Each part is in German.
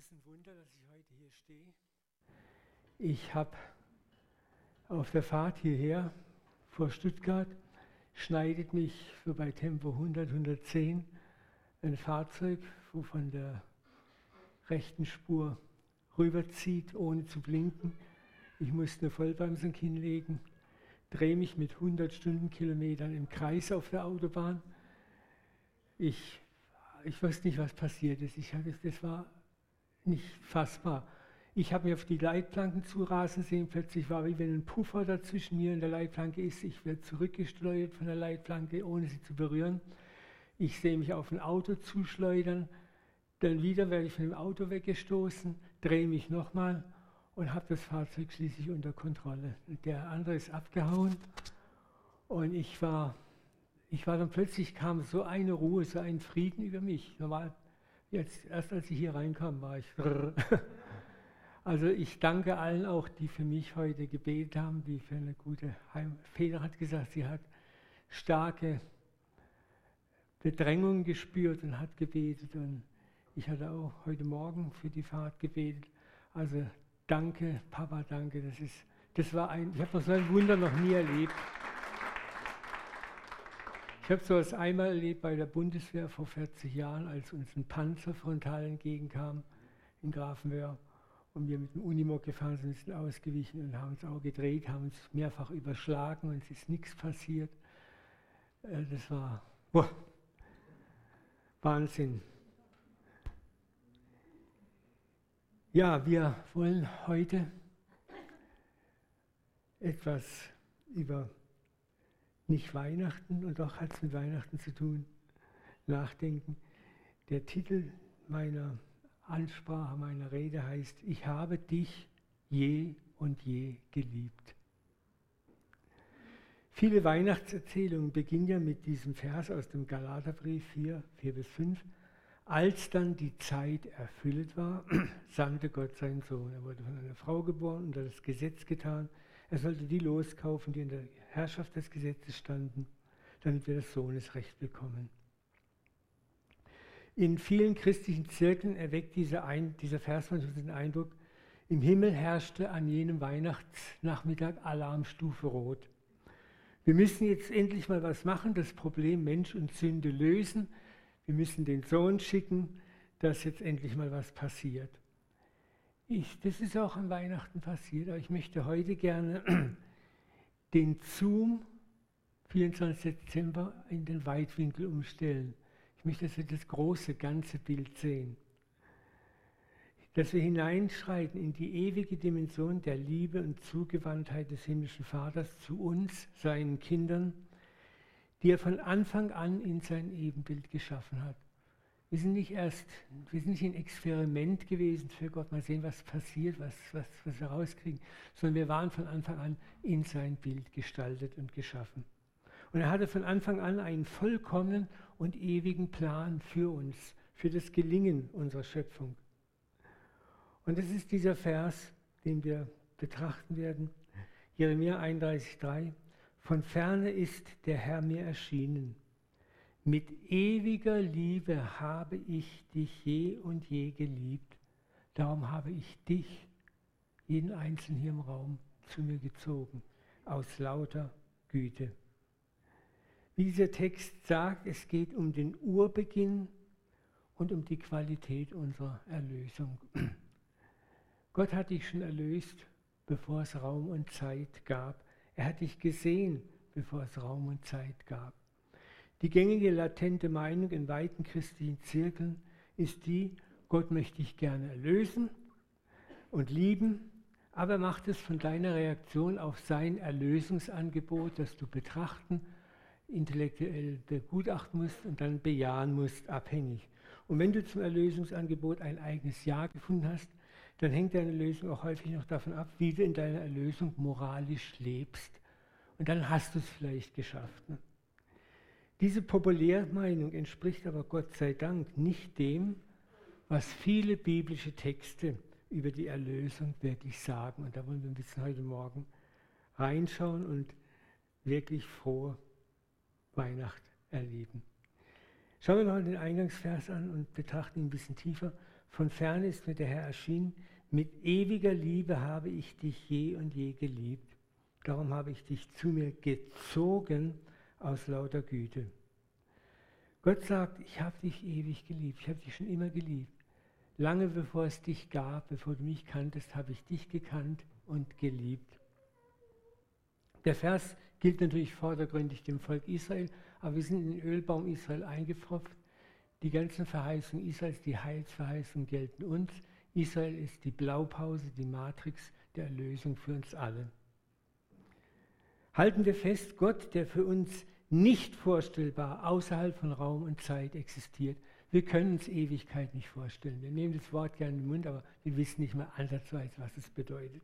ist ein Wunder, dass ich heute hier stehe. Ich habe auf der Fahrt hierher vor Stuttgart schneidet mich so bei Tempo 100, 110 ein Fahrzeug, wo von der rechten Spur rüberzieht, ohne zu blinken. Ich musste eine Vollbremsung hinlegen, drehe mich mit 100 Stundenkilometern im Kreis auf der Autobahn. Ich, ich weiß nicht, was passiert ist. Ich das war nicht fassbar. Ich habe mir auf die Leitplanken zurasen sehen, plötzlich war wie wenn ein Puffer dazwischen mir und der Leitplanke ist. Ich werde zurückgesteuert von der Leitplanke, ohne sie zu berühren. Ich sehe mich auf ein Auto zuschleudern, dann wieder werde ich von dem Auto weggestoßen, drehe mich nochmal und habe das Fahrzeug schließlich unter Kontrolle. Der andere ist abgehauen und ich war, ich war dann plötzlich kam so eine Ruhe, so ein Frieden über mich. Normal, jetzt erst als ich hier reinkam, war ich. Also ich danke allen auch, die für mich heute gebetet haben, wie für eine gute Heim. Feder hat gesagt, sie hat starke Bedrängung gespürt und hat gebetet. Und ich hatte auch heute Morgen für die Fahrt gebetet. Also danke, Papa, danke. Das, ist, das war ein, ich habe so ein Wunder noch nie erlebt. Ich habe so etwas einmal erlebt bei der Bundeswehr vor 40 Jahren, als uns ein Panzer frontal entgegenkam in Grafenwöhr und wir mit dem Unimog gefahren sind, sind ausgewichen und haben uns auch gedreht, haben uns mehrfach überschlagen und es ist nichts passiert. Äh, das war boah, Wahnsinn. Ja, wir wollen heute etwas über nicht Weihnachten und doch hat es mit Weihnachten zu tun, nachdenken. Der Titel meiner Ansprache, meiner Rede heißt, ich habe dich je und je geliebt. Viele Weihnachtserzählungen beginnen ja mit diesem Vers aus dem Galaterbrief 4, 4 bis 5. Als dann die Zeit erfüllt war, sandte Gott seinen Sohn. Er wurde von einer Frau geboren und hat das Gesetz getan. Er sollte die loskaufen, die in der Herrschaft des Gesetzes standen, damit wir das Sohnesrecht bekommen. In vielen christlichen Zirkeln erweckt dieser, ein, dieser Vers manchmal den Eindruck, im Himmel herrschte an jenem Weihnachtsnachmittag Alarmstufe Rot. Wir müssen jetzt endlich mal was machen, das Problem Mensch und Sünde lösen. Wir müssen den Sohn schicken, dass jetzt endlich mal was passiert. Ich, das ist auch an Weihnachten passiert, aber ich möchte heute gerne den Zoom 24. Dezember in den Weitwinkel umstellen. Ich möchte, dass wir das große, ganze Bild sehen. Dass wir hineinschreiten in die ewige Dimension der Liebe und Zugewandtheit des himmlischen Vaters zu uns, seinen Kindern, die er von Anfang an in sein Ebenbild geschaffen hat. Wir sind nicht erst, wir sind nicht ein Experiment gewesen für Gott, mal sehen, was passiert, was, was, was wir rauskriegen, sondern wir waren von Anfang an in sein Bild gestaltet und geschaffen. Und er hatte von Anfang an einen vollkommenen und ewigen Plan für uns, für das Gelingen unserer Schöpfung. Und das ist dieser Vers, den wir betrachten werden. Jeremia 31,3. Von ferne ist der Herr mir erschienen. Mit ewiger Liebe habe ich dich je und je geliebt. Darum habe ich dich, jeden Einzelnen hier im Raum, zu mir gezogen, aus lauter Güte. Wie dieser Text sagt, es geht um den Urbeginn und um die Qualität unserer Erlösung. Gott hat dich schon erlöst, bevor es Raum und Zeit gab. Er hat dich gesehen, bevor es Raum und Zeit gab. Die gängige latente Meinung in weiten christlichen Zirkeln ist die, Gott möchte dich gerne erlösen und lieben, aber macht es von deiner Reaktion auf sein Erlösungsangebot, das du betrachten intellektuell begutachten musst und dann bejahen musst, abhängig. Und wenn du zum Erlösungsangebot ein eigenes Ja gefunden hast, dann hängt deine Lösung auch häufig noch davon ab, wie du in deiner Erlösung moralisch lebst. Und dann hast du es vielleicht geschafft. Ne? Diese Populärmeinung entspricht aber Gott sei Dank nicht dem, was viele biblische Texte über die Erlösung wirklich sagen. Und da wollen wir ein bisschen heute Morgen reinschauen und wirklich froh Weihnacht erleben. Schauen wir mal den Eingangsvers an und betrachten ihn ein bisschen tiefer. Von ferne ist mir der Herr erschienen. Mit ewiger Liebe habe ich dich je und je geliebt. Darum habe ich dich zu mir gezogen aus lauter Güte. Gott sagt, ich habe dich ewig geliebt. Ich habe dich schon immer geliebt. Lange bevor es dich gab, bevor du mich kanntest, habe ich dich gekannt und geliebt. Der Vers gilt natürlich vordergründig dem Volk Israel, aber wir sind in den Ölbaum Israel eingepfropft. Die ganzen Verheißungen Israels, die Heilsverheißungen gelten uns. Israel ist die Blaupause, die Matrix der Erlösung für uns alle. Halten wir fest, Gott, der für uns nicht vorstellbar außerhalb von Raum und Zeit existiert. Wir können uns Ewigkeit nicht vorstellen. Wir nehmen das Wort gerne in den Mund, aber wir wissen nicht mehr ansatzweise, was es bedeutet.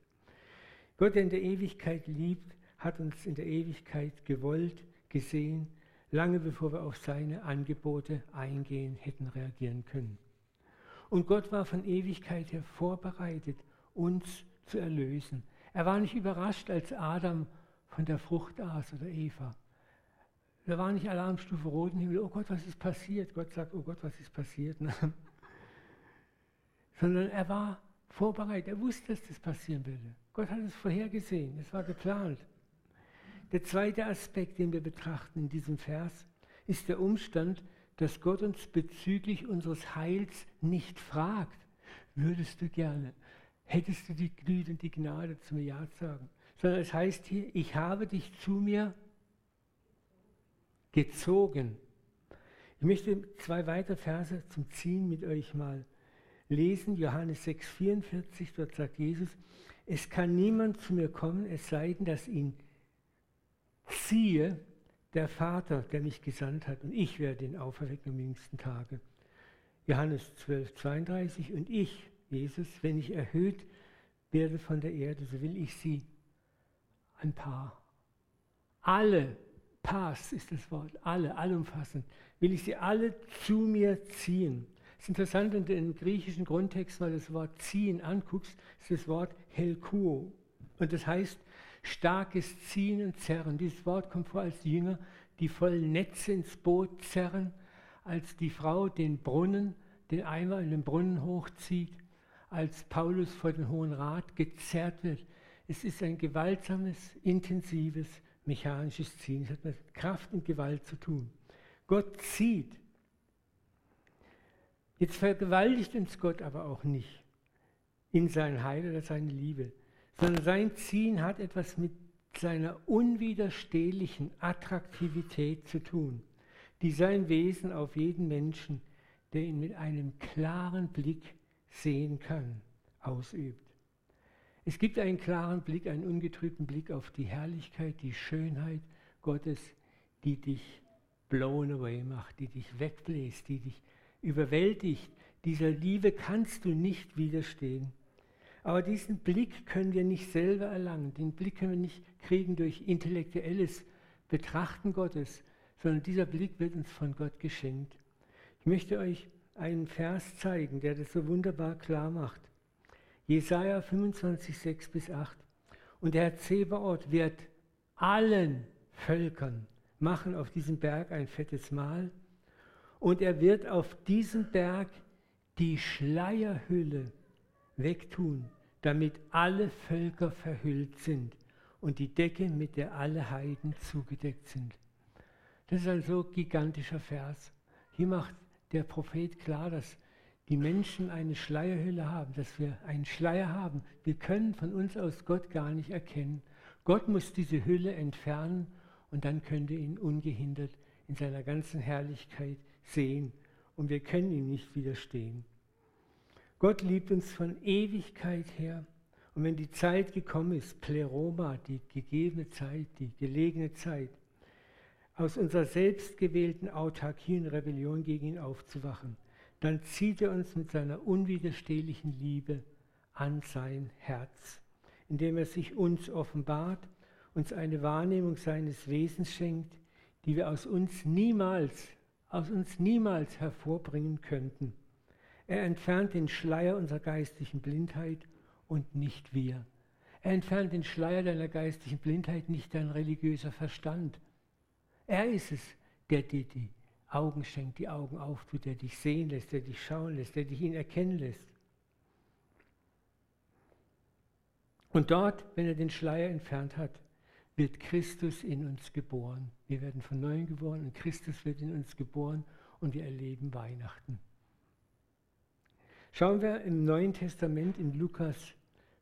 Gott, der in der Ewigkeit liebt, hat uns in der Ewigkeit gewollt, gesehen, lange bevor wir auf seine Angebote eingehen hätten reagieren können. Und Gott war von Ewigkeit her vorbereitet, uns zu erlösen. Er war nicht überrascht, als Adam von der Frucht aß oder Eva. Da war nicht Alarmstufe roten Himmel, oh Gott, was ist passiert? Gott sagt, oh Gott, was ist passiert? Sondern er war vorbereitet, er wusste, dass das passieren würde. Gott hat es vorhergesehen, es war geplant. Der zweite Aspekt, den wir betrachten in diesem Vers, ist der Umstand, dass Gott uns bezüglich unseres Heils nicht fragt, würdest du gerne, hättest du die die Gnade zum Ja sagen, sondern es heißt hier, ich habe dich zu mir gezogen. Ich möchte zwei weitere Verse zum Ziehen mit euch mal lesen. Johannes 6,44, dort sagt Jesus, es kann niemand zu mir kommen, es sei denn, dass ihn ziehe der Vater, der mich gesandt hat, und ich werde ihn auferwecken am jüngsten Tage. Johannes 12, 32, und ich, Jesus, wenn ich erhöht werde von der Erde, so will ich sie ein paar, alle, Pass ist das Wort, alle, allumfassend, will ich sie alle zu mir ziehen. Es ist interessant, wenn du im griechischen Grundtext mal das Wort ziehen anguckst, ist das Wort helkuo. Und das heißt starkes Ziehen und Zerren. Dieses Wort kommt vor als Jünger, die vollen Netze ins Boot zerren, als die Frau den Brunnen, den Eimer in den Brunnen hochzieht, als Paulus vor den Hohen Rat gezerrt wird. Es ist ein gewaltsames, intensives, mechanisches Ziehen. Es hat mit Kraft und Gewalt zu tun. Gott zieht. Jetzt vergewaltigt uns Gott aber auch nicht in sein Heil oder seine Liebe sondern sein Ziehen hat etwas mit seiner unwiderstehlichen Attraktivität zu tun, die sein Wesen auf jeden Menschen, der ihn mit einem klaren Blick sehen kann, ausübt. Es gibt einen klaren Blick, einen ungetrübten Blick auf die Herrlichkeit, die Schönheit Gottes, die dich blown away macht, die dich wegbläst, die dich überwältigt. Dieser Liebe kannst du nicht widerstehen. Aber diesen Blick können wir nicht selber erlangen. Den Blick können wir nicht kriegen durch intellektuelles Betrachten Gottes, sondern dieser Blick wird uns von Gott geschenkt. Ich möchte euch einen Vers zeigen, der das so wunderbar klar macht. Jesaja 25, 6 bis 8. Und der Herr Zebaoth wird allen Völkern machen auf diesem Berg ein fettes Mahl. Und er wird auf diesem Berg die Schleierhülle wegtun damit alle Völker verhüllt sind und die Decke, mit der alle Heiden zugedeckt sind. Das ist ein so gigantischer Vers. Hier macht der Prophet klar, dass die Menschen eine Schleierhülle haben, dass wir einen Schleier haben. Wir können von uns aus Gott gar nicht erkennen. Gott muss diese Hülle entfernen und dann können wir ihn ungehindert in seiner ganzen Herrlichkeit sehen und wir können ihm nicht widerstehen. Gott liebt uns von Ewigkeit her. Und wenn die Zeit gekommen ist, Pleroma, die gegebene Zeit, die gelegene Zeit, aus unserer selbstgewählten Autarkie und Rebellion gegen ihn aufzuwachen, dann zieht er uns mit seiner unwiderstehlichen Liebe an sein Herz, indem er sich uns offenbart, uns eine Wahrnehmung seines Wesens schenkt, die wir aus uns niemals, aus uns niemals hervorbringen könnten. Er entfernt den Schleier unserer geistlichen Blindheit und nicht wir. Er entfernt den Schleier deiner geistlichen Blindheit, nicht dein religiöser Verstand. Er ist es, der dir die Augen schenkt, die Augen auftut, der dich sehen lässt, der dich schauen lässt, der dich ihn erkennen lässt. Und dort, wenn er den Schleier entfernt hat, wird Christus in uns geboren. Wir werden von neuem geboren und Christus wird in uns geboren und wir erleben Weihnachten. Schauen wir im Neuen Testament in Lukas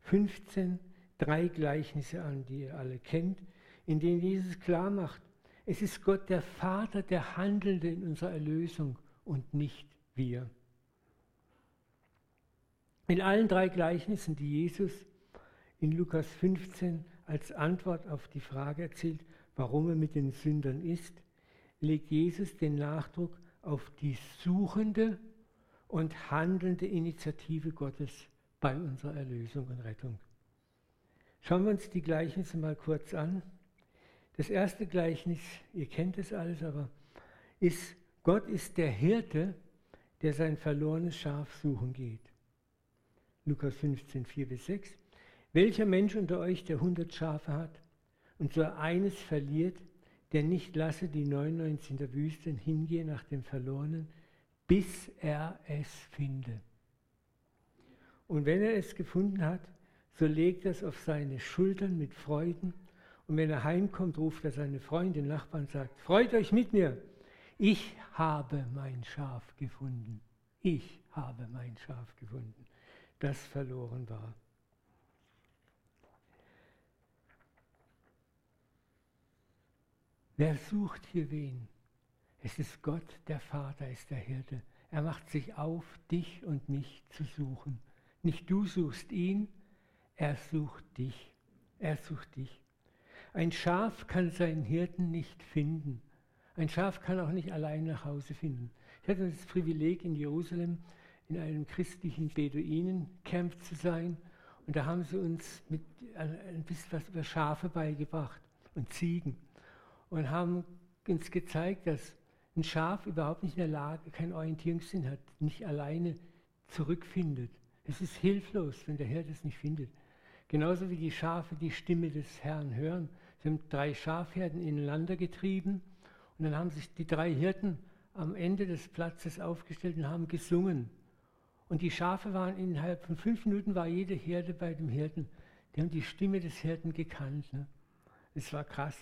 15 drei Gleichnisse an, die ihr alle kennt, in denen Jesus klar macht, es ist Gott der Vater, der Handelnde in unserer Erlösung und nicht wir. In allen drei Gleichnissen, die Jesus in Lukas 15 als Antwort auf die Frage erzählt, warum er mit den Sündern ist, legt Jesus den Nachdruck auf die suchende und handelnde Initiative Gottes bei unserer Erlösung und Rettung. Schauen wir uns die Gleichnisse mal kurz an. Das erste Gleichnis, ihr kennt es alles, aber ist, Gott ist der Hirte, der sein verlorenes Schaf suchen geht. Lukas 15, 4 bis 6. Welcher Mensch unter euch, der 100 Schafe hat und so eines verliert, der nicht lasse die 99 in der Wüste hingehen nach dem Verlorenen, bis er es finde. Und wenn er es gefunden hat, so legt er es auf seine Schultern mit Freuden. Und wenn er heimkommt, ruft er seine Freunde, Nachbarn und sagt, freut euch mit mir, ich habe mein Schaf gefunden. Ich habe mein Schaf gefunden, das verloren war. Wer sucht hier wen? Es ist Gott, der Vater, ist der Hirte. Er macht sich auf, dich und mich zu suchen. Nicht du suchst ihn, er sucht dich. Er sucht dich. Ein Schaf kann seinen Hirten nicht finden. Ein Schaf kann auch nicht allein nach Hause finden. Ich hatte das Privileg, in Jerusalem in einem christlichen Beduinencamp zu sein. Und da haben sie uns mit ein bisschen was über Schafe beigebracht und Ziegen und haben uns gezeigt, dass ein Schaf überhaupt nicht in der Lage, keinen Orientierungssinn hat, nicht alleine zurückfindet. Es ist hilflos, wenn der Hirte es nicht findet. Genauso wie die Schafe die Stimme des Herrn hören. Sie haben drei Schafherden ineinander getrieben und dann haben sich die drei Hirten am Ende des Platzes aufgestellt und haben gesungen. Und die Schafe waren innerhalb von fünf Minuten war jede Herde bei dem Hirten. Die haben die Stimme des Hirten gekannt. Ne? Es war krass.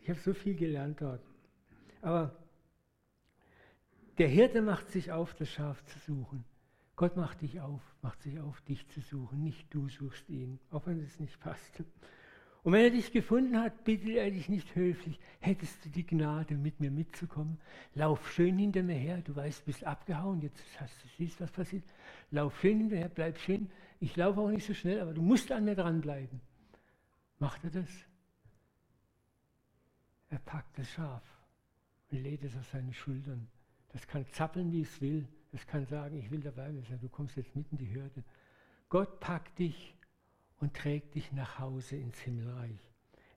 Ich habe so viel gelernt dort. Aber der Hirte macht sich auf, das Schaf zu suchen. Gott macht dich auf, macht sich auf, dich zu suchen. Nicht du suchst ihn, auch wenn es nicht passt. Und wenn er dich gefunden hat, bittet er dich nicht höflich, hättest du die Gnade, mit mir mitzukommen. Lauf schön hinter mir her, du weißt, du bist abgehauen, jetzt hast du, siehst, was passiert. Lauf schön hinter mir her, bleib schön. Ich laufe auch nicht so schnell, aber du musst an mir dranbleiben. Macht er das? Er packt das Schaf und lädt es auf seine Schultern. Das kann zappeln, wie es will. Das kann sagen, ich will dabei sein. Du kommst jetzt mitten in die Hürde. Gott packt dich und trägt dich nach Hause ins Himmelreich.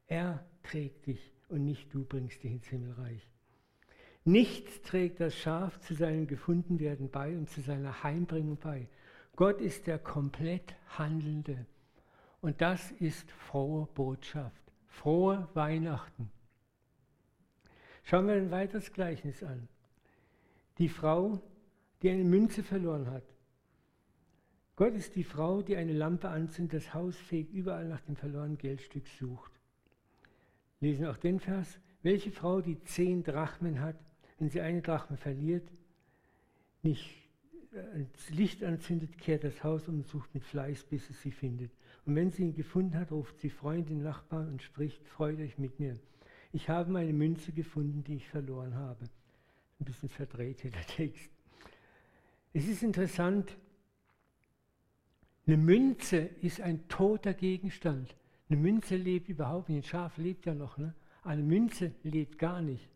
Er trägt dich und nicht du bringst dich ins Himmelreich. Nichts trägt das Schaf zu seinem Gefundenwerden bei und zu seiner Heimbringung bei. Gott ist der komplett Handelnde. Und das ist frohe Botschaft. Frohe Weihnachten. Schauen wir ein weiteres Gleichnis an. Die Frau, die eine Münze verloren hat. Gott ist die Frau, die eine Lampe anzündet, das Haus fegt, überall nach dem verlorenen Geldstück sucht. Lesen auch den Vers. Welche Frau, die zehn Drachmen hat, wenn sie eine Drachme verliert, nicht äh, das Licht anzündet, kehrt das Haus um und sucht mit Fleiß, bis es sie findet. Und wenn sie ihn gefunden hat, ruft sie Freundin, Nachbarn und spricht, freut euch mit mir ich habe meine Münze gefunden, die ich verloren habe. Ein bisschen verdreht hier der Text. Es ist interessant, eine Münze ist ein toter Gegenstand. Eine Münze lebt überhaupt nicht. Ein Schaf lebt ja noch. Ne? Eine Münze lebt gar nicht.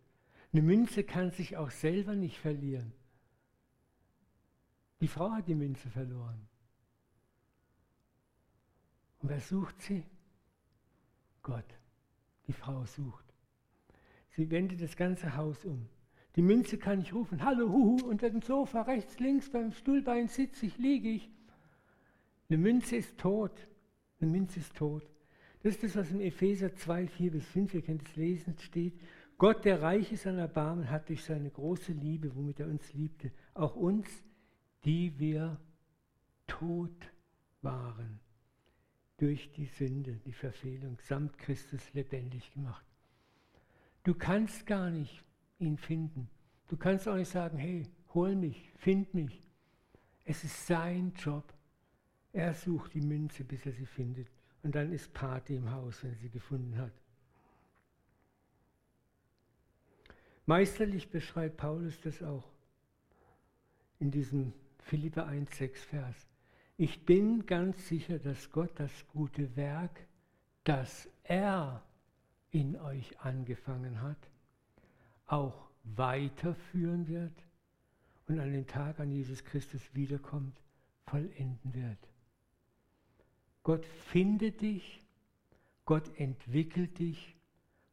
Eine Münze kann sich auch selber nicht verlieren. Die Frau hat die Münze verloren. Und wer sucht sie? Gott. Die Frau sucht. Sie wendet das ganze Haus um. Die Münze kann ich rufen, hallo, huhu, unter dem Sofa, rechts, links, beim Stuhlbein sitze ich, liege ich. Eine Münze ist tot. Eine Münze ist tot. Das ist das, was in Epheser 2, 4 bis 5, ihr könnt es lesen, steht. Gott, der reich ist an Erbarmen, hat durch seine große Liebe, womit er uns liebte, auch uns, die wir tot waren, durch die Sünde, die Verfehlung, samt Christus lebendig gemacht. Du kannst gar nicht ihn finden. Du kannst auch nicht sagen, hey, hol mich, find mich. Es ist sein Job. Er sucht die Münze, bis er sie findet. Und dann ist Party im Haus, wenn er sie gefunden hat. Meisterlich beschreibt Paulus das auch in diesem Philippa 1,6 Vers. Ich bin ganz sicher, dass Gott das gute Werk, das er in euch angefangen hat, auch weiterführen wird und an den Tag, an Jesus Christus wiederkommt, vollenden wird. Gott findet dich, Gott entwickelt dich,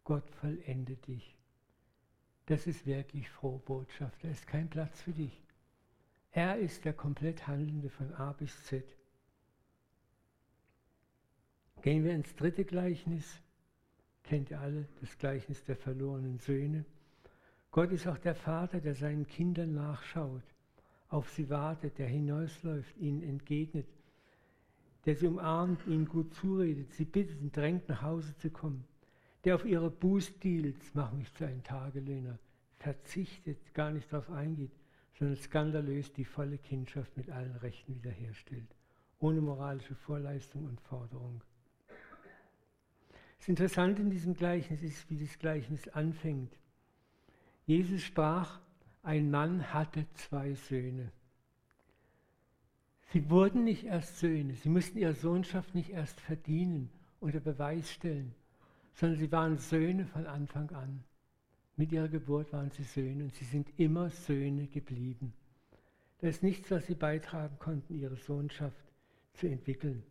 Gott vollendet dich. Das ist wirklich frohe Botschaft. Da ist kein Platz für dich. Er ist der komplett Handelnde von A bis Z. Gehen wir ins dritte Gleichnis. Kennt ihr alle das Gleichnis der verlorenen Söhne? Gott ist auch der Vater, der seinen Kindern nachschaut, auf sie wartet, der hinausläuft, ihnen entgegnet, der sie umarmt, ihnen gut zuredet, sie bittet und drängt, nach Hause zu kommen, der auf ihre Bußdeals, mach mich zu einem Tagelöhner, verzichtet, gar nicht darauf eingeht, sondern skandalös die volle Kindschaft mit allen Rechten wiederherstellt, ohne moralische Vorleistung und Forderung. Das Interessante in diesem Gleichnis ist, wie das Gleichnis anfängt. Jesus sprach, ein Mann hatte zwei Söhne. Sie wurden nicht erst Söhne, sie mussten ihre Sohnschaft nicht erst verdienen oder Beweis stellen, sondern sie waren Söhne von Anfang an. Mit ihrer Geburt waren sie Söhne und sie sind immer Söhne geblieben. Da ist nichts, was sie beitragen konnten, ihre Sohnschaft zu entwickeln.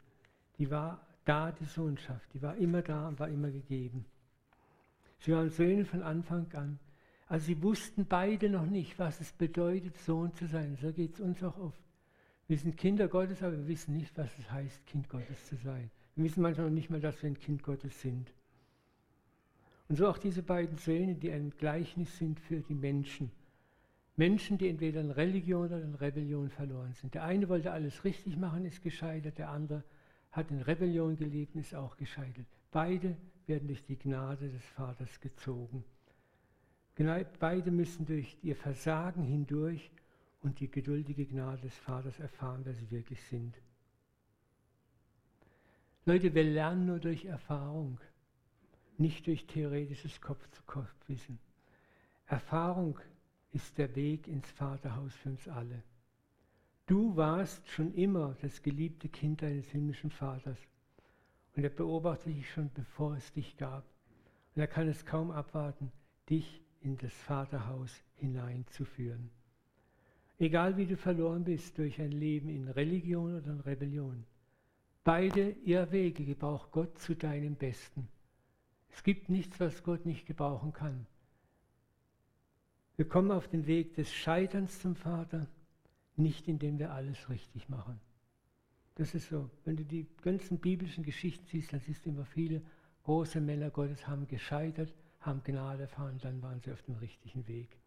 Die war da, die Sohnschaft, die war immer da und war immer gegeben. Sie waren Söhne von Anfang an. Also sie wussten beide noch nicht, was es bedeutet, Sohn zu sein. So geht es uns auch oft. Wir sind Kinder Gottes, aber wir wissen nicht, was es heißt, Kind Gottes zu sein. Wir wissen manchmal noch nicht mal, dass wir ein Kind Gottes sind. Und so auch diese beiden Söhne, die ein Gleichnis sind für die Menschen. Menschen, die entweder in Religion oder in Rebellion verloren sind. Der eine wollte alles richtig machen, ist gescheitert, der andere hat in Rebellion gelebt und ist auch gescheitert. Beide werden durch die Gnade des Vaters gezogen. Genau, beide müssen durch ihr Versagen hindurch und die geduldige Gnade des Vaters erfahren, wer sie wirklich sind. Leute, wir lernen nur durch Erfahrung, nicht durch theoretisches Kopf-zu-Kopf-Wissen. Erfahrung ist der Weg ins Vaterhaus für uns alle. Du warst schon immer das geliebte Kind deines himmlischen Vaters und er beobachtet dich schon, bevor es dich gab. Und er kann es kaum abwarten, dich in das Vaterhaus hineinzuführen. Egal wie du verloren bist durch ein Leben in Religion oder in Rebellion, beide Irrwege gebraucht Gott zu deinem Besten. Es gibt nichts, was Gott nicht gebrauchen kann. Wir kommen auf den Weg des Scheiterns zum Vater, nicht indem wir alles richtig machen. Das ist so. Wenn du die ganzen biblischen Geschichten siehst, dann siehst du immer viele große Männer Gottes haben gescheitert, haben Gnade erfahren, dann waren sie auf dem richtigen Weg.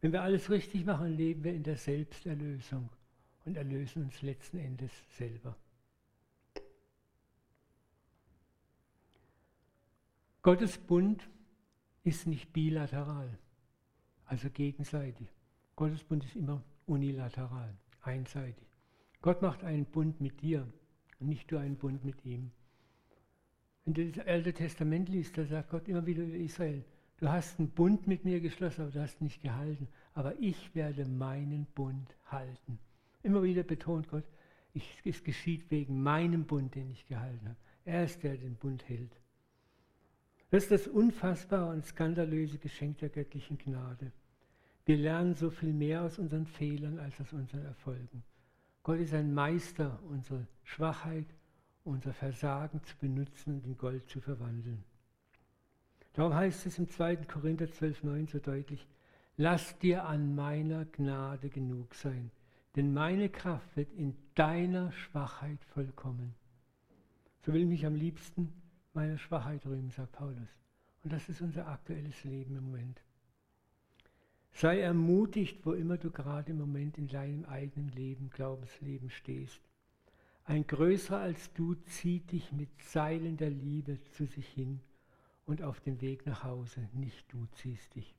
Wenn wir alles richtig machen, leben wir in der Selbsterlösung und erlösen uns letzten Endes selber. Gottes Bund ist nicht bilateral, also gegenseitig. Gottes Bund ist immer unilateral, einseitig. Gott macht einen Bund mit dir und nicht du einen Bund mit ihm. Wenn du das Alte Testament liest, da sagt Gott immer wieder über Israel, du hast einen Bund mit mir geschlossen, aber du hast nicht gehalten. Aber ich werde meinen Bund halten. Immer wieder betont Gott, ich, es geschieht wegen meinem Bund, den ich gehalten habe. Er ist der, der den Bund hält. Das ist das unfassbare und skandalöse Geschenk der göttlichen Gnade. Wir lernen so viel mehr aus unseren Fehlern als aus unseren Erfolgen. Gott ist ein Meister, unsere Schwachheit, unser Versagen zu benutzen und in Gold zu verwandeln. Darum heißt es im 2. Korinther 12,9 so deutlich, lass dir an meiner Gnade genug sein, denn meine Kraft wird in deiner Schwachheit vollkommen. So will ich mich am liebsten meiner Schwachheit rühmen, sagt Paulus. Und das ist unser aktuelles Leben im Moment. Sei ermutigt, wo immer du gerade im Moment in deinem eigenen Leben, Glaubensleben stehst. Ein Größerer als du zieht dich mit Seilen der Liebe zu sich hin und auf dem Weg nach Hause. Nicht du ziehst dich.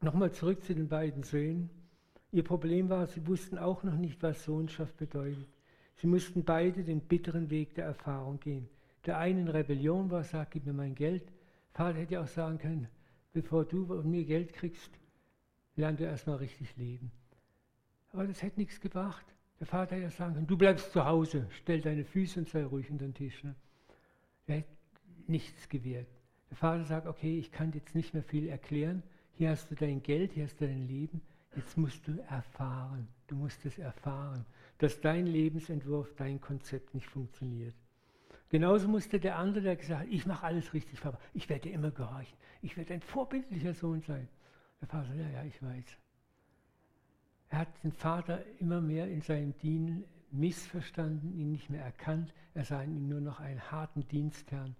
Nochmal zurück zu den beiden Söhnen. Ihr Problem war, sie wussten auch noch nicht, was Sohnschaft bedeutet. Sie mussten beide den bitteren Weg der Erfahrung gehen. Der eine in Rebellion war, sagt, gib mir mein Geld. Vater hätte auch sagen können, bevor du von mir Geld kriegst, lern du erstmal richtig leben. Aber das hätte nichts gebracht. Der Vater hätte sagen können, du bleibst zu Hause, stell deine Füße und sei ruhig unter den Tisch. Ne? Der hätte nichts gewirkt. Der Vater sagt, okay, ich kann jetzt nicht mehr viel erklären. Hier hast du dein Geld, hier hast du dein Leben. Jetzt musst du erfahren. Du musst es erfahren, dass dein Lebensentwurf, dein Konzept nicht funktioniert. Genauso musste der andere, der gesagt hat, ich mache alles richtig, Vater. Ich werde dir immer gehorchen. Ich werde ein vorbildlicher Sohn sein. Der Vater sagt, ja, ja, ich weiß. Er hat den Vater immer mehr in seinem Dienen missverstanden, ihn nicht mehr erkannt. Er sah in ihm nur noch einen harten Dienstherrn.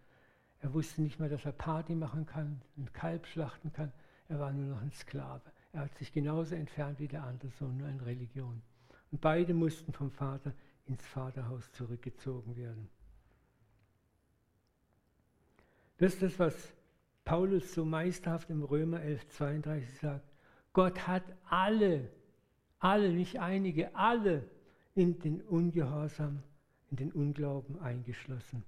Er wusste nicht mehr, dass er Party machen kann, ein Kalb schlachten kann. Er war nur noch ein Sklave. Er hat sich genauso entfernt wie der andere Sohn, nur in Religion. Und beide mussten vom Vater ins Vaterhaus zurückgezogen werden. Das ist das, was Paulus so meisterhaft im Römer 11, 32 sagt. Gott hat alle alle, nicht einige, alle in den Ungehorsam, in den Unglauben eingeschlossen.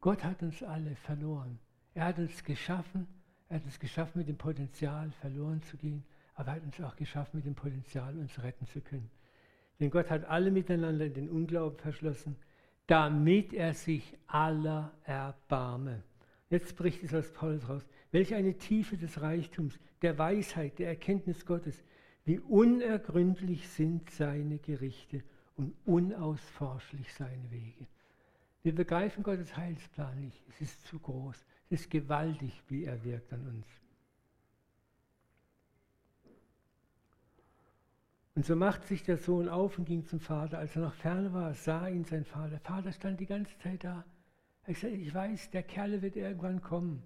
Gott hat uns alle verloren. Er hat uns geschaffen, er hat uns geschaffen mit dem Potenzial, verloren zu gehen, aber er hat uns auch geschaffen mit dem Potenzial, uns retten zu können. Denn Gott hat alle miteinander in den Unglauben verschlossen, damit er sich aller erbarme. Jetzt bricht es aus Paulus raus. Welch eine Tiefe des Reichtums, der Weisheit, der Erkenntnis Gottes. Wie unergründlich sind seine Gerichte und unausforschlich seine Wege. Wir begreifen Gottes Heilsplan nicht. Es ist zu groß. Es ist gewaltig, wie er wirkt an uns. Und so macht sich der Sohn auf und ging zum Vater. Als er noch fern war, sah ihn sein Vater. Der Vater stand die ganze Zeit da. Er sagte, ich weiß, der Kerl wird irgendwann kommen.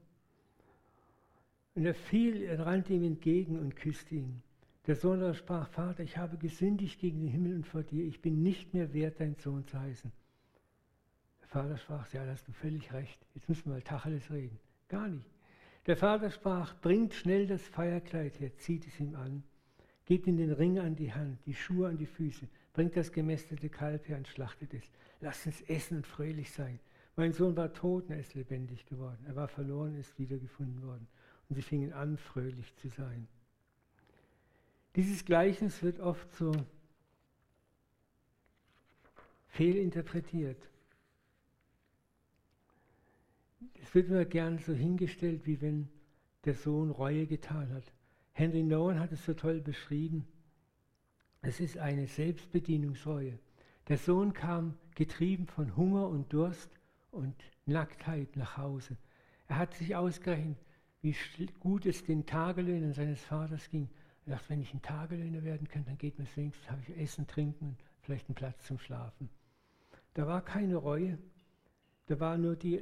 Und er fiel, er rannte ihm entgegen und küsste ihn. Der Sohn aber sprach, Vater, ich habe gesündigt gegen den Himmel und vor dir, ich bin nicht mehr wert, dein Sohn zu heißen. Der Vater sprach, ja, da hast du völlig recht, jetzt müssen wir mal Tacheles reden. Gar nicht. Der Vater sprach, bringt schnell das Feierkleid her, zieht es ihm an, gebt ihm den Ring an die Hand, die Schuhe an die Füße, bringt das gemästete Kalb her und schlachtet es. Lasst uns essen und fröhlich sein. Mein Sohn war tot und er ist lebendig geworden. Er war verloren, ist wiedergefunden worden. Und sie fingen an, fröhlich zu sein. Dieses Gleichnis wird oft so fehlinterpretiert. Es wird immer gern so hingestellt, wie wenn der Sohn Reue getan hat. Henry Nowen hat es so toll beschrieben. Es ist eine Selbstbedienungsreue. Der Sohn kam getrieben von Hunger und Durst und Nacktheit nach Hause. Er hat sich ausgerechnet, wie gut es den Tagelöhnern seines Vaters ging. Sagt, wenn ich ein Tagelöhner werden könnte, dann geht mir wenigstens, habe ich Essen, Trinken, vielleicht einen Platz zum Schlafen. Da war keine Reue, da war nur die,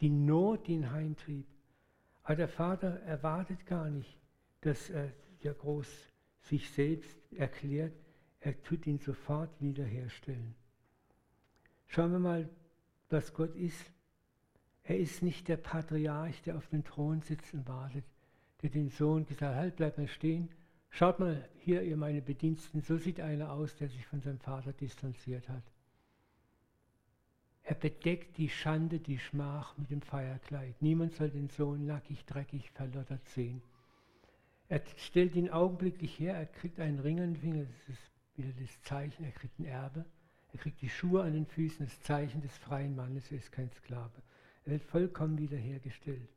die Not, die ihn heimtrieb. Aber der Vater erwartet gar nicht, dass er ja groß sich selbst erklärt, er tut ihn sofort wiederherstellen. Schauen wir mal, was Gott ist. Er ist nicht der Patriarch, der auf dem Thron sitzt und wartet, der den Sohn gesagt hat, halt, bleib mal stehen, Schaut mal hier, ihr meine Bediensteten, so sieht einer aus, der sich von seinem Vater distanziert hat. Er bedeckt die Schande, die Schmach mit dem Feierkleid. Niemand soll den Sohn nackig, dreckig, verlottert sehen. Er stellt ihn augenblicklich her, er kriegt einen Ring an den Finger, das ist wieder das Zeichen, er kriegt ein Erbe. Er kriegt die Schuhe an den Füßen, das Zeichen des freien Mannes, er ist kein Sklave. Er wird vollkommen wiederhergestellt.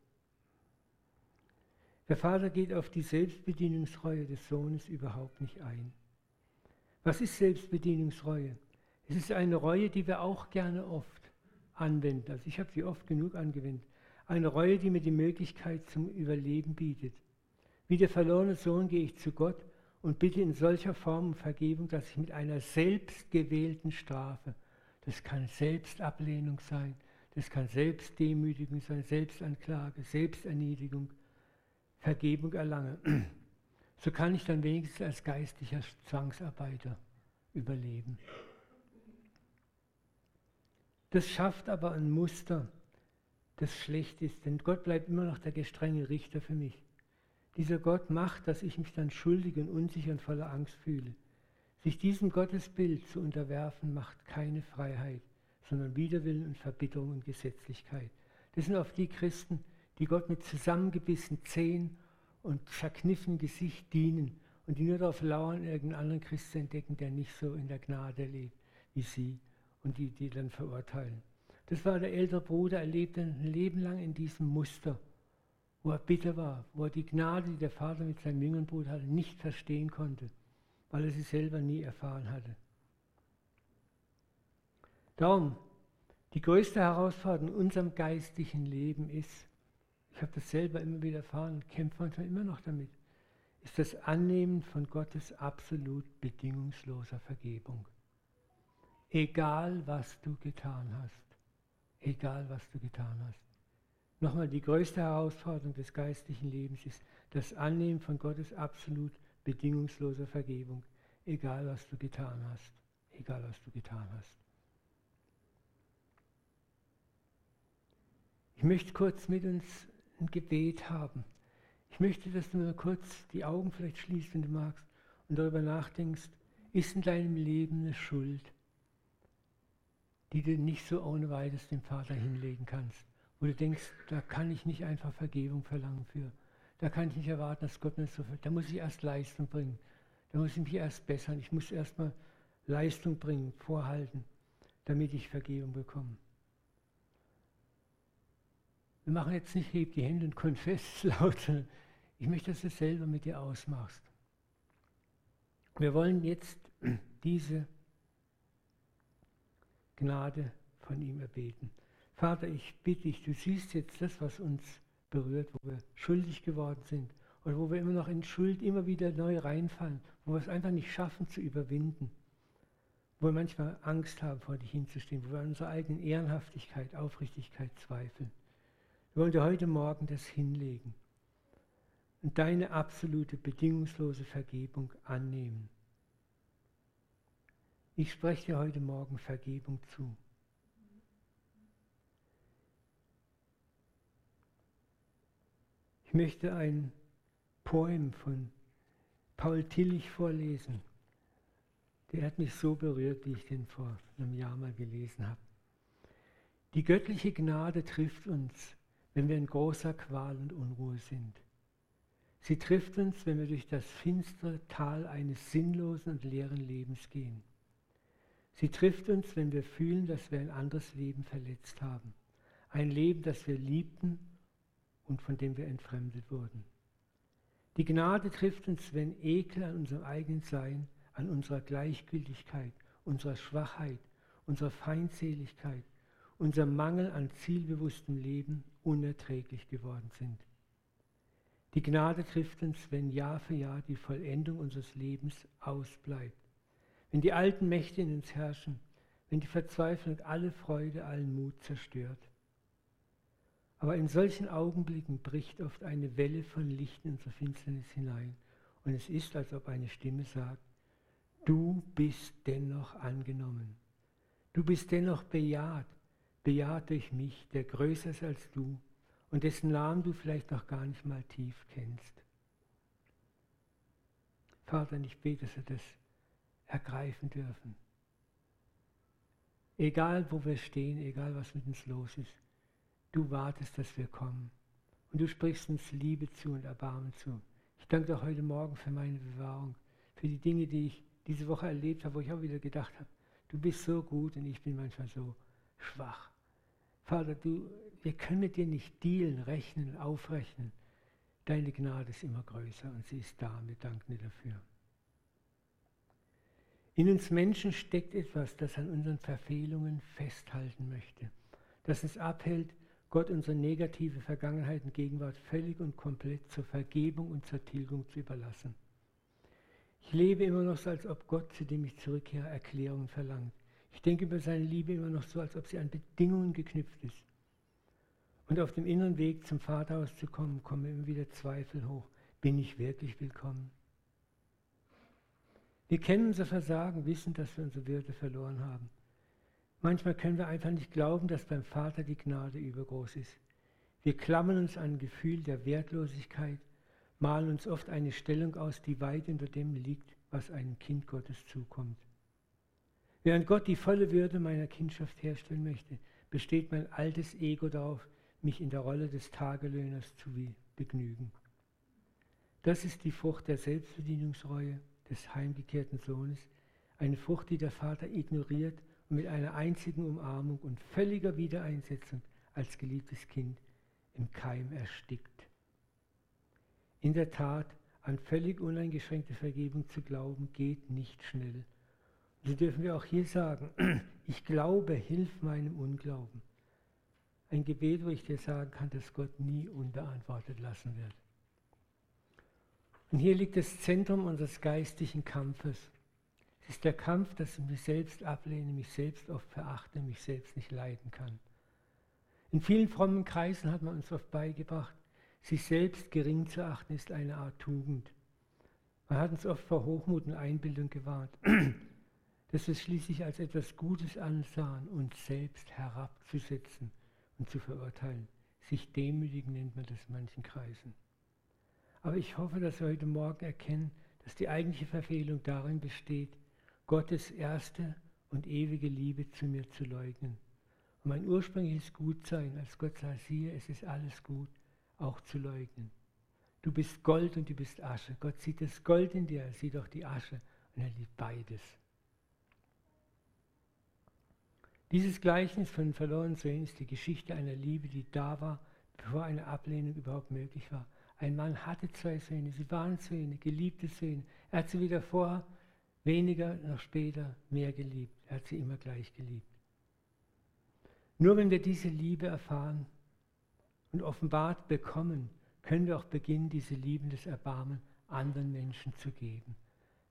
Der Vater geht auf die Selbstbedienungsreue des Sohnes überhaupt nicht ein. Was ist Selbstbedienungsreue? Es ist eine Reue, die wir auch gerne oft anwenden. Also ich habe sie oft genug angewendet. Eine Reue, die mir die Möglichkeit zum Überleben bietet. Wie der verlorene Sohn gehe ich zu Gott und bitte in solcher Form um Vergebung, dass ich mit einer selbstgewählten Strafe Das kann Selbstablehnung sein, das kann Selbstdemütigung sein, Selbstanklage, Selbsterniedrigung, Vergebung erlangen. So kann ich dann wenigstens als geistlicher Zwangsarbeiter überleben. Das schafft aber ein Muster, das schlecht ist, denn Gott bleibt immer noch der gestrenge Richter für mich. Dieser Gott macht, dass ich mich dann schuldig und unsicher und voller Angst fühle. Sich diesem Gottesbild zu unterwerfen, macht keine Freiheit, sondern Widerwillen und Verbitterung und Gesetzlichkeit. Das sind oft die Christen, die Gott mit zusammengebissenen Zehen und verkniffenem Gesicht dienen und die nur darauf lauern, irgendeinen anderen Christ zu entdecken, der nicht so in der Gnade lebt wie sie und die, die dann verurteilen. Das war der ältere Bruder, er lebte ein Leben lang in diesem Muster, wo er bitter war, wo er die Gnade, die der Vater mit seinem jüngeren Bruder hatte, nicht verstehen konnte, weil er sie selber nie erfahren hatte. Darum, die größte Herausforderung in unserem geistlichen Leben ist, ich habe das selber immer wieder erfahren und kämpfe manchmal immer noch damit, ist das Annehmen von Gottes absolut bedingungsloser Vergebung. Egal, was du getan hast. Egal, was du getan hast. Nochmal, die größte Herausforderung des geistlichen Lebens ist das Annehmen von Gottes absolut bedingungsloser Vergebung. Egal, was du getan hast. Egal, was du getan hast. Ich möchte kurz mit uns ein Gebet haben. Ich möchte, dass du nur kurz die Augen vielleicht schließt, wenn du magst, und darüber nachdenkst, ist in deinem Leben eine Schuld, die du nicht so ohne weiteres dem Vater hinlegen kannst. Wo du denkst, da kann ich nicht einfach Vergebung verlangen für. Da kann ich nicht erwarten, dass Gott mir so viel. Da muss ich erst Leistung bringen. Da muss ich mich erst bessern. Ich muss erstmal Leistung bringen, vorhalten, damit ich Vergebung bekomme. Wir machen jetzt nicht, heb die Hände und konfess laut, ich möchte, dass du es selber mit dir ausmachst. Wir wollen jetzt diese Gnade von ihm erbeten. Vater, ich bitte dich, du siehst jetzt das, was uns berührt, wo wir schuldig geworden sind oder wo wir immer noch in Schuld immer wieder neu reinfallen, wo wir es einfach nicht schaffen zu überwinden, wo wir manchmal Angst haben, vor dich hinzustehen, wo wir an unserer eigenen Ehrenhaftigkeit, Aufrichtigkeit zweifeln. Wir wollen dir heute Morgen das hinlegen und deine absolute, bedingungslose Vergebung annehmen. Ich spreche dir heute Morgen Vergebung zu. Ich möchte ein Poem von Paul Tillich vorlesen. Der hat mich so berührt, wie ich den vor einem Jahr mal gelesen habe. Die göttliche Gnade trifft uns, wenn wir in großer Qual und Unruhe sind. Sie trifft uns, wenn wir durch das finstere Tal eines sinnlosen und leeren Lebens gehen. Sie trifft uns, wenn wir fühlen, dass wir ein anderes Leben verletzt haben. Ein Leben, das wir liebten und von dem wir entfremdet wurden. Die Gnade trifft uns, wenn Ekel an unserem eigenen Sein, an unserer Gleichgültigkeit, unserer Schwachheit, unserer Feindseligkeit, unserem Mangel an zielbewusstem Leben unerträglich geworden sind. Die Gnade trifft uns, wenn Jahr für Jahr die Vollendung unseres Lebens ausbleibt wenn die alten Mächte in uns herrschen, wenn die Verzweiflung alle Freude, allen Mut zerstört. Aber in solchen Augenblicken bricht oft eine Welle von Licht in unsere Finsternis hinein und es ist, als ob eine Stimme sagt, du bist dennoch angenommen, du bist dennoch bejaht, bejaht durch mich, der größer ist als du und dessen Namen du vielleicht noch gar nicht mal tief kennst. Vater, ich bete, dass er das ergreifen dürfen. Egal, wo wir stehen, egal, was mit uns los ist, du wartest, dass wir kommen. Und du sprichst uns Liebe zu und Erbarmen zu. Ich danke dir heute Morgen für meine Bewahrung, für die Dinge, die ich diese Woche erlebt habe, wo ich auch wieder gedacht habe, du bist so gut und ich bin manchmal so schwach. Vater, du, wir können mit dir nicht dealen, rechnen, aufrechnen. Deine Gnade ist immer größer und sie ist da. Wir danken dir dafür. In uns Menschen steckt etwas, das an unseren Verfehlungen festhalten möchte, das es abhält, Gott unsere negative Vergangenheit und Gegenwart völlig und komplett zur Vergebung und zur Tilgung zu überlassen. Ich lebe immer noch so, als ob Gott, zu dem ich zurückkehre, Erklärungen verlangt. Ich denke über seine Liebe immer noch so, als ob sie an Bedingungen geknüpft ist. Und auf dem inneren Weg zum Vaterhaus zu kommen, kommen immer wieder Zweifel hoch. Bin ich wirklich willkommen? Wir kennen unser Versagen, wissen, dass wir unsere Würde verloren haben. Manchmal können wir einfach nicht glauben, dass beim Vater die Gnade übergroß ist. Wir klammern uns an ein Gefühl der Wertlosigkeit, malen uns oft eine Stellung aus, die weit unter dem liegt, was einem Kind Gottes zukommt. Während Gott die volle Würde meiner Kindschaft herstellen möchte, besteht mein altes Ego darauf, mich in der Rolle des Tagelöhners zu begnügen. Das ist die Frucht der Selbstbedienungsreue des heimgekehrten Sohnes, eine Frucht, die der Vater ignoriert und mit einer einzigen Umarmung und völliger Wiedereinsetzung als geliebtes Kind im Keim erstickt. In der Tat, an völlig uneingeschränkte Vergebung zu glauben, geht nicht schnell. So dürfen wir auch hier sagen, ich glaube, hilf meinem Unglauben. Ein Gebet, wo ich dir sagen kann, dass Gott nie unbeantwortet lassen wird. Und hier liegt das Zentrum unseres geistlichen Kampfes. Es ist der Kampf, dass ich mich selbst ablehne, mich selbst oft verachte, mich selbst nicht leiden kann. In vielen frommen Kreisen hat man uns oft beigebracht, sich selbst gering zu achten ist eine Art Tugend. Man hat uns oft vor Hochmut und Einbildung gewarnt, dass wir es schließlich als etwas Gutes ansahen, uns selbst herabzusetzen und zu verurteilen. Sich demütigen nennt man das in manchen Kreisen. Aber ich hoffe, dass wir heute Morgen erkennen, dass die eigentliche Verfehlung darin besteht, Gottes erste und ewige Liebe zu mir zu leugnen. Und mein ursprüngliches Gutsein, als Gott sagt, siehe, es ist alles gut, auch zu leugnen. Du bist Gold und du bist Asche. Gott sieht das Gold in dir, er sieht auch die Asche und er liebt beides. Dieses Gleichnis von verlorenen Söhnen ist die Geschichte einer Liebe, die da war, bevor eine Ablehnung überhaupt möglich war. Ein Mann hatte zwei Söhne, sie waren Söhne, geliebte Söhne. Er hat sie weder vorher, weniger noch später mehr geliebt. Er hat sie immer gleich geliebt. Nur wenn wir diese Liebe erfahren und offenbart bekommen, können wir auch beginnen, diese liebendes Erbarmen anderen Menschen zu geben.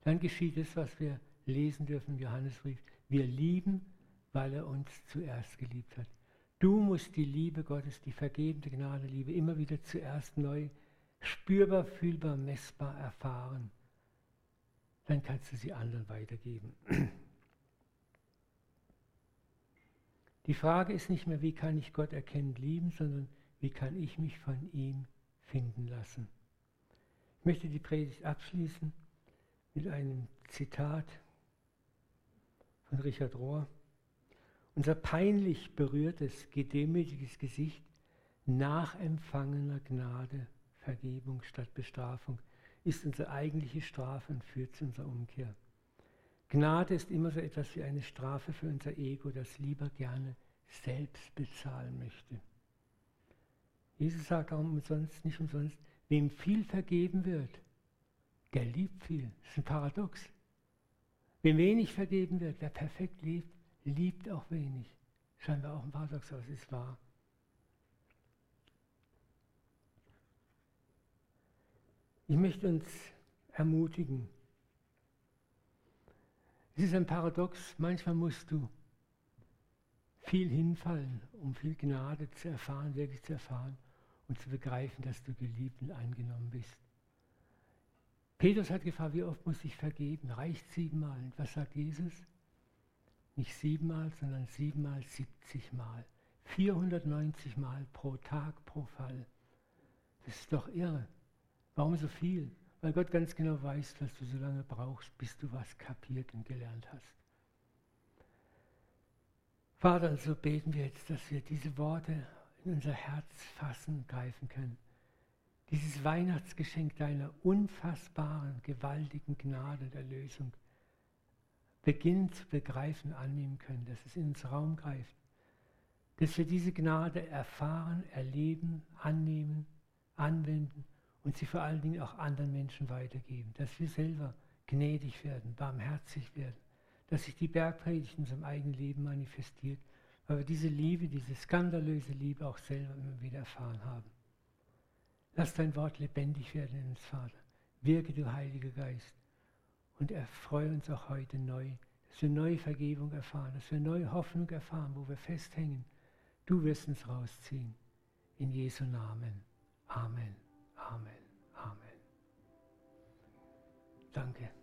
Dann geschieht es, was wir lesen dürfen im Johannesbrief. Wir lieben, weil er uns zuerst geliebt hat. Du musst die Liebe Gottes, die vergebende Gnade, Liebe immer wieder zuerst neu spürbar, fühlbar, messbar erfahren. Dann kannst du sie anderen weitergeben. Die Frage ist nicht mehr, wie kann ich Gott erkennen, lieben, sondern wie kann ich mich von ihm finden lassen. Ich möchte die Predigt abschließen mit einem Zitat von Richard Rohr. Unser peinlich berührtes, gedemütigtes Gesicht nach empfangener Gnade, Vergebung statt Bestrafung, ist unsere eigentliche Strafe und führt zu unserer Umkehr. Gnade ist immer so etwas wie eine Strafe für unser Ego, das lieber gerne selbst bezahlen möchte. Jesus sagt auch umsonst, nicht umsonst, wem viel vergeben wird, der liebt viel. Das ist ein Paradox. Wem wenig vergeben wird, wer perfekt liebt, liebt auch wenig. Scheinbar auch ein Paradox, aber es ist wahr. Ich möchte uns ermutigen. Es ist ein Paradox, manchmal musst du viel hinfallen, um viel Gnade zu erfahren, wirklich zu erfahren und zu begreifen, dass du geliebt und angenommen bist. Petrus hat gefragt, wie oft muss ich vergeben? Reicht siebenmal? Und was sagt Jesus? Nicht siebenmal, sondern siebenmal, siebzigmal. 490 Mal pro Tag, pro Fall. Das ist doch irre. Warum so viel? Weil Gott ganz genau weiß, was du so lange brauchst, bis du was kapiert und gelernt hast. Vater, so beten wir jetzt, dass wir diese Worte in unser Herz fassen, greifen können. Dieses Weihnachtsgeschenk deiner unfassbaren, gewaltigen Gnade der Lösung beginnen zu begreifen, annehmen können, dass es in uns Raum greift. Dass wir diese Gnade erfahren, erleben, annehmen, anwenden und sie vor allen Dingen auch anderen Menschen weitergeben, dass wir selber gnädig werden, barmherzig werden, dass sich die Bergpredigt in unserem eigenen Leben manifestiert, weil wir diese Liebe, diese skandalöse Liebe auch selber immer wieder erfahren haben. Lass dein Wort lebendig werden in uns, Vater. Wirke, du Heiliger Geist, und erfreue uns auch heute neu, dass wir neue Vergebung erfahren, dass wir neue Hoffnung erfahren, wo wir festhängen. Du wirst uns rausziehen. In Jesu Namen. Amen. Amen. Amen. Danke.